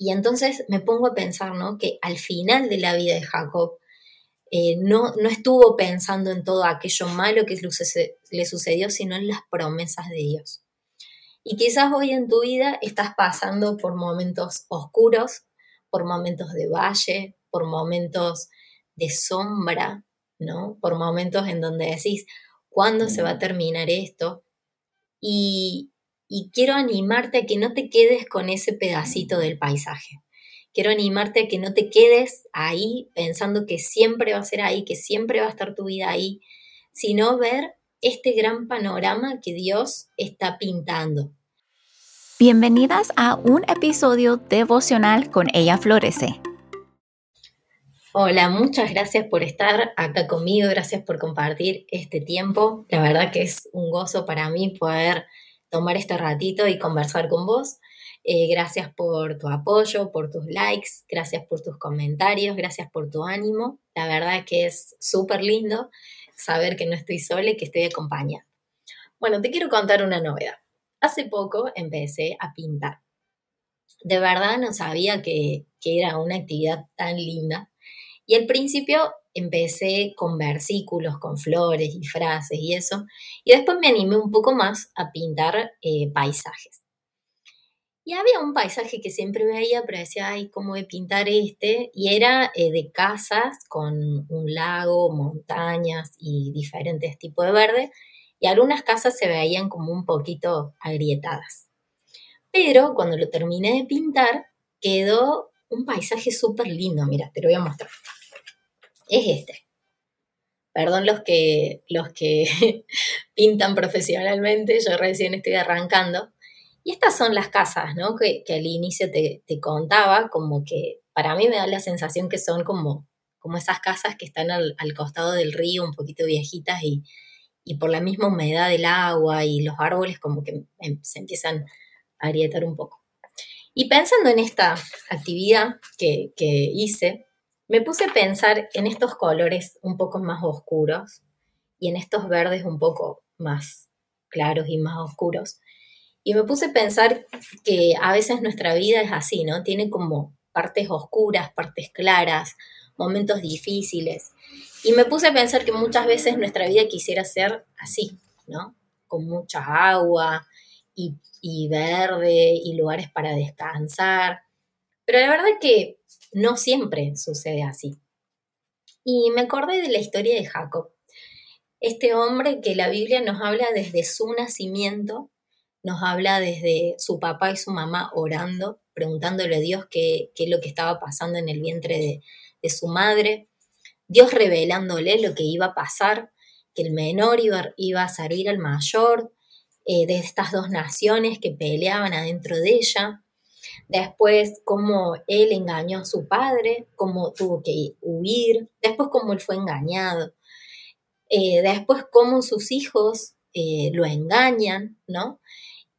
y entonces me pongo a pensar, ¿no? Que al final de la vida de Jacob, eh, no, no estuvo pensando en todo aquello malo que le sucedió, sino en las promesas de Dios. Y quizás hoy en tu vida estás pasando por momentos oscuros, por momentos de valle, por momentos de sombra, ¿no? Por momentos en donde decís, ¿cuándo se va a terminar esto? Y, y quiero animarte a que no te quedes con ese pedacito del paisaje. Quiero animarte a que no te quedes ahí pensando que siempre va a ser ahí, que siempre va a estar tu vida ahí, sino ver este gran panorama que Dios está pintando. Bienvenidas a un episodio devocional con Ella Florece. Hola, muchas gracias por estar acá conmigo, gracias por compartir este tiempo. La verdad que es un gozo para mí poder tomar este ratito y conversar con vos. Eh, gracias por tu apoyo, por tus likes, gracias por tus comentarios, gracias por tu ánimo. La verdad que es súper lindo saber que no estoy sola y que estoy acompañada. Bueno, te quiero contar una novedad. Hace poco empecé a pintar. De verdad no sabía que, que era una actividad tan linda. Y al principio empecé con versículos, con flores y frases y eso, y después me animé un poco más a pintar eh, paisajes. Y había un paisaje que siempre veía, pero decía, ay, ¿cómo voy a pintar este? Y era eh, de casas con un lago, montañas y diferentes tipos de verde, y algunas casas se veían como un poquito agrietadas. Pero cuando lo terminé de pintar, quedó un paisaje súper lindo, mira, te lo voy a mostrar es este. Perdón los que, los que pintan profesionalmente, yo recién estoy arrancando. Y estas son las casas, ¿no? Que, al inicio te, contaba, como que para mí me da la sensación que son como, como esas casas que están al, costado del río, un poquito viejitas y, por la misma humedad del agua y los árboles como que se empiezan a agrietar un poco. Y pensando en esta actividad que, que hice, me puse a pensar en estos colores un poco más oscuros y en estos verdes un poco más claros y más oscuros. Y me puse a pensar que a veces nuestra vida es así, ¿no? Tiene como partes oscuras, partes claras, momentos difíciles. Y me puse a pensar que muchas veces nuestra vida quisiera ser así, ¿no? Con mucha agua y, verde y lugares para descansar. Pero la verdad que no siempre sucede así. Y me acordé de la historia de Jacob, este hombre que la Biblia nos habla desde su nacimiento, nos habla desde su papá y su mamá orando, preguntándole a Dios qué, es lo que estaba pasando en el vientre de, su madre, Dios revelándole lo que iba a pasar, que el menor iba, a servir al mayor, eh, de estas dos naciones que peleaban adentro de ella, después cómo él engañó a su padre, cómo tuvo que huir, después cómo él fue engañado, eh, después cómo sus hijos eh, lo engañan, ¿no?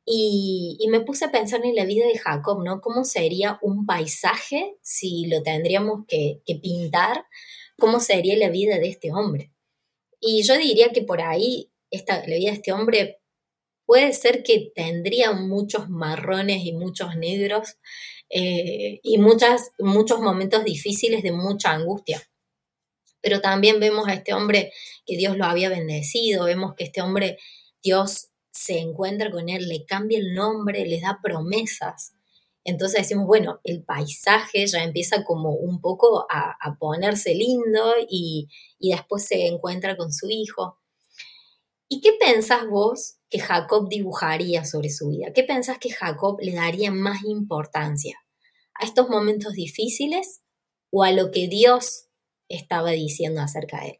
Y, me puse a pensar en la vida de Jacob, ¿no? ¿Cómo sería un paisaje si lo tendríamos que, que pintar? ¿Cómo sería la vida de este hombre? Y yo diría que por ahí esta, la vida de este hombre puede ser que tendría muchos marrones y muchos negros eh, y muchos momentos difíciles de mucha angustia. Pero también vemos a este hombre que Dios lo había bendecido, vemos que este hombre, Dios se encuentra con él, le cambia el nombre, le da promesas. Entonces decimos, bueno, el paisaje ya empieza como un poco a, ponerse lindo y, y después se encuentra con su hijo. ¿Y qué pensás vos que Jacob dibujaría sobre su vida? ¿Qué pensás que Jacob le daría más importancia? ¿A estos momentos difíciles o a lo que Dios estaba diciendo acerca de él?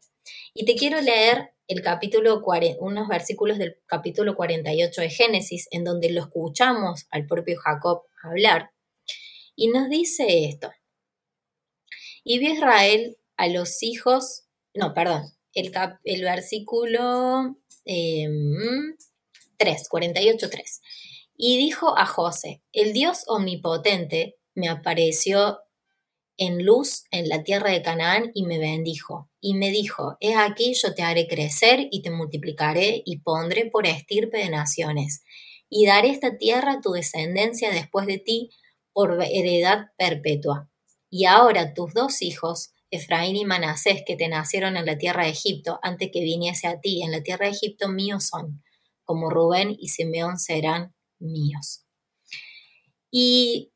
Y te quiero leer el capítulo, unos versículos del capítulo 48 de Génesis, en donde lo escuchamos al propio Jacob hablar, y nos dice esto. Y vio Israel a los hijos, no, perdón, el, el versículo 3, 48, 3. Y dijo a José, el Dios omnipotente me apareció en luz en la tierra de Canaán y me bendijo. Y me dijo, he aquí yo te haré crecer y te multiplicaré y pondré por estirpe de naciones. Y daré esta tierra a tu descendencia después de ti por heredad perpetua. Y ahora tus dos hijos, Efraín y Manasés, que te nacieron en la tierra de Egipto, antes que viniese a ti, en la tierra de Egipto míos son, como Rubén y Simeón serán míos. Y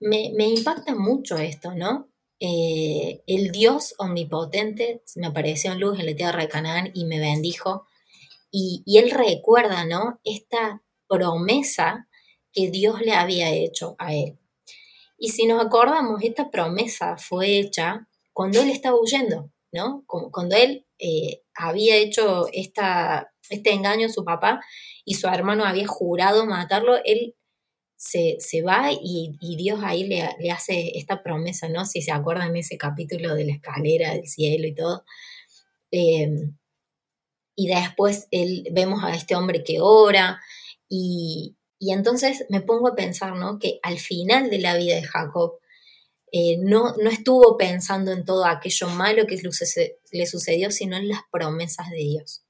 me, impacta mucho esto, ¿no? Eh, el Dios omnipotente me apareció en luz en la tierra de Canaán y me bendijo. Y, y él recuerda, ¿no? Esta promesa que Dios le había hecho a él. Y si nos acordamos, esta promesa fue hecha cuando él estaba huyendo, ¿no? Cuando él eh, había hecho este engaño a su papá y su hermano había jurado matarlo, él se, va y, Dios ahí le, hace esta promesa, ¿no? Si se acuerdan ese capítulo de la escalera del cielo y todo. Eh, y después él, vemos a este hombre que ora y, y entonces me pongo a pensar, ¿no? Que al final de la vida de Jacob, eh, no, no estuvo pensando en todo aquello malo que le sucedió, sino en las promesas de Dios.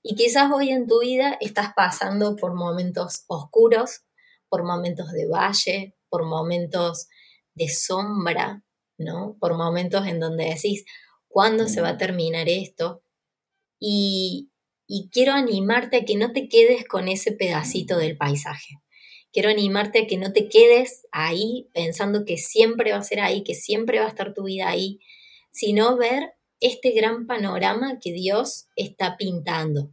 Y quizás hoy en tu vida estás pasando por momentos oscuros, por momentos de valle, por momentos de sombra, ¿no? Por momentos en donde decís, ¿cuándo se va a terminar esto? Y, y quiero animarte a que no te quedes con ese pedacito del paisaje. Quiero animarte a que no te quedes ahí pensando que siempre va a ser ahí, que siempre va a estar tu vida ahí, sino ver este gran panorama que Dios está pintando.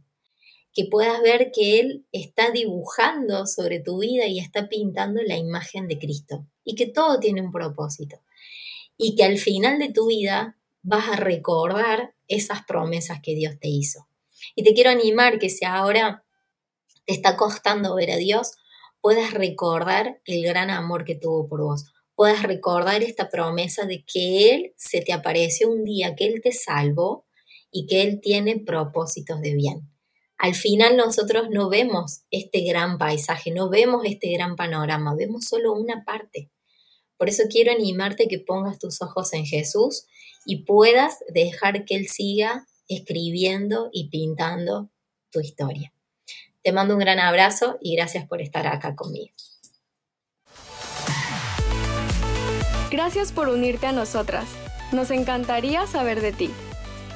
Que puedas ver que Él está dibujando sobre tu vida y está pintando la imagen de Cristo. Y que todo tiene un propósito. Y que al final de tu vida vas a recordar esas promesas que Dios te hizo. Y te quiero animar que si ahora te está costando ver a Dios, puedas recordar el gran amor que tuvo por vos, puedas recordar esta promesa de que Él se te apareció un día, que Él te salvó y que Él tiene propósitos de bien. Al final nosotros no vemos este gran paisaje, no vemos este gran panorama, vemos solo una parte. Por eso quiero animarte a que pongas tus ojos en Jesús y puedas dejar que Él siga escribiendo y pintando tu historia. Te mando un gran abrazo y gracias por estar acá conmigo. Gracias por unirte a nosotras. Nos encantaría saber de ti.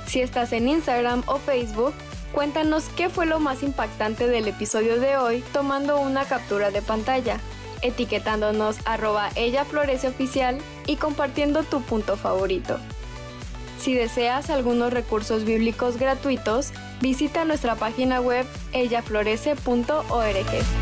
Si estás en Instagram o Facebook, cuéntanos qué fue lo más impactante del episodio de hoy tomando una captura de pantalla, etiquetándonos arroba ella florece oficial y compartiendo tu punto favorito. Si deseas algunos recursos bíblicos gratuitos, visita nuestra página web ellaflorece.org.